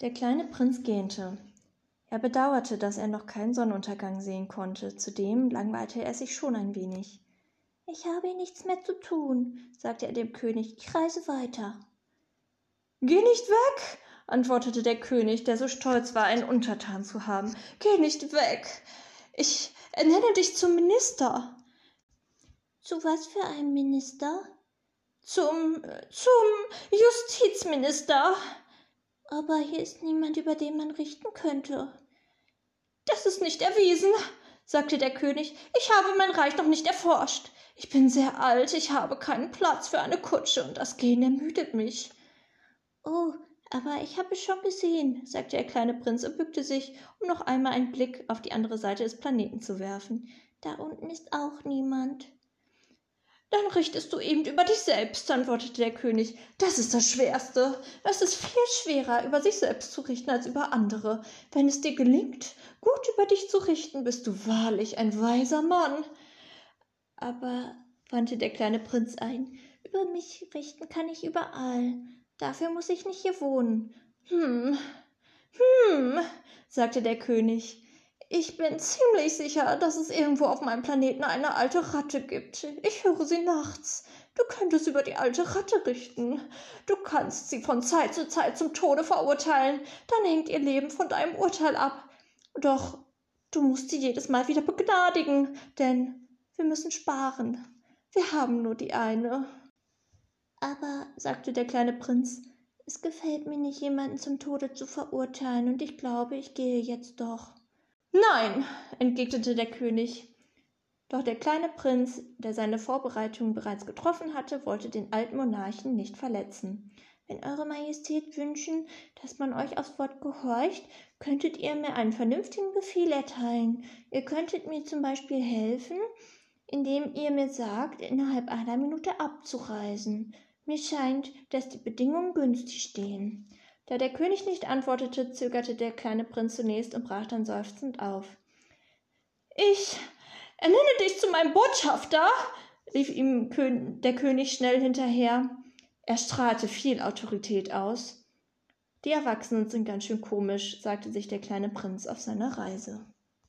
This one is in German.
Der kleine Prinz gähnte. Er bedauerte, dass er noch keinen Sonnenuntergang sehen konnte, zudem langweilte er sich schon ein wenig. Ich habe nichts mehr zu tun, sagte er dem König, ich reise weiter. Geh nicht weg, antwortete der König, der so stolz war, einen Untertan zu haben. Geh nicht weg. Ich ernenne dich zum Minister. Zu was für einem Minister? Zum zum Justizminister. Aber hier ist niemand, über den man richten könnte. Das ist nicht erwiesen, sagte der König. Ich habe mein Reich noch nicht erforscht. Ich bin sehr alt, ich habe keinen Platz für eine Kutsche und das Gehen ermüdet mich. Oh, aber ich habe es schon gesehen, sagte der kleine Prinz und bückte sich, um noch einmal einen Blick auf die andere Seite des Planeten zu werfen. Da unten ist auch niemand. Dann richtest du eben über dich selbst, antwortete der König. Das ist das Schwerste. Es ist viel schwerer, über sich selbst zu richten als über andere. Wenn es dir gelingt, gut über dich zu richten, bist du wahrlich ein weiser Mann. Aber, wandte der kleine Prinz ein, über mich richten kann ich überall. Dafür muss ich nicht hier wohnen. Hm, hm, sagte der König. Ich bin ziemlich sicher, dass es irgendwo auf meinem Planeten eine alte Ratte gibt. Ich höre sie nachts. Du könntest über die alte Ratte richten. Du kannst sie von Zeit zu Zeit zum Tode verurteilen. Dann hängt ihr Leben von deinem Urteil ab. Doch du musst sie jedes Mal wieder begnadigen, denn wir müssen sparen. Wir haben nur die eine. Aber, sagte der kleine Prinz, es gefällt mir nicht, jemanden zum Tode zu verurteilen, und ich glaube, ich gehe jetzt doch. Nein, entgegnete der König. Doch der kleine Prinz, der seine Vorbereitungen bereits getroffen hatte, wollte den alten Monarchen nicht verletzen. Wenn Eure Majestät wünschen, dass man euch aufs Wort gehorcht, könntet ihr mir einen vernünftigen Befehl erteilen. Ihr könntet mir zum Beispiel helfen, indem ihr mir sagt, innerhalb einer Minute abzureisen. Mir scheint, dass die Bedingungen günstig stehen. Da der König nicht antwortete, zögerte der kleine Prinz zunächst und brach dann seufzend auf. Ich ernenne dich zu meinem Botschafter, rief ihm der König schnell hinterher. Er strahlte viel Autorität aus. Die Erwachsenen sind ganz schön komisch, sagte sich der kleine Prinz auf seiner Reise.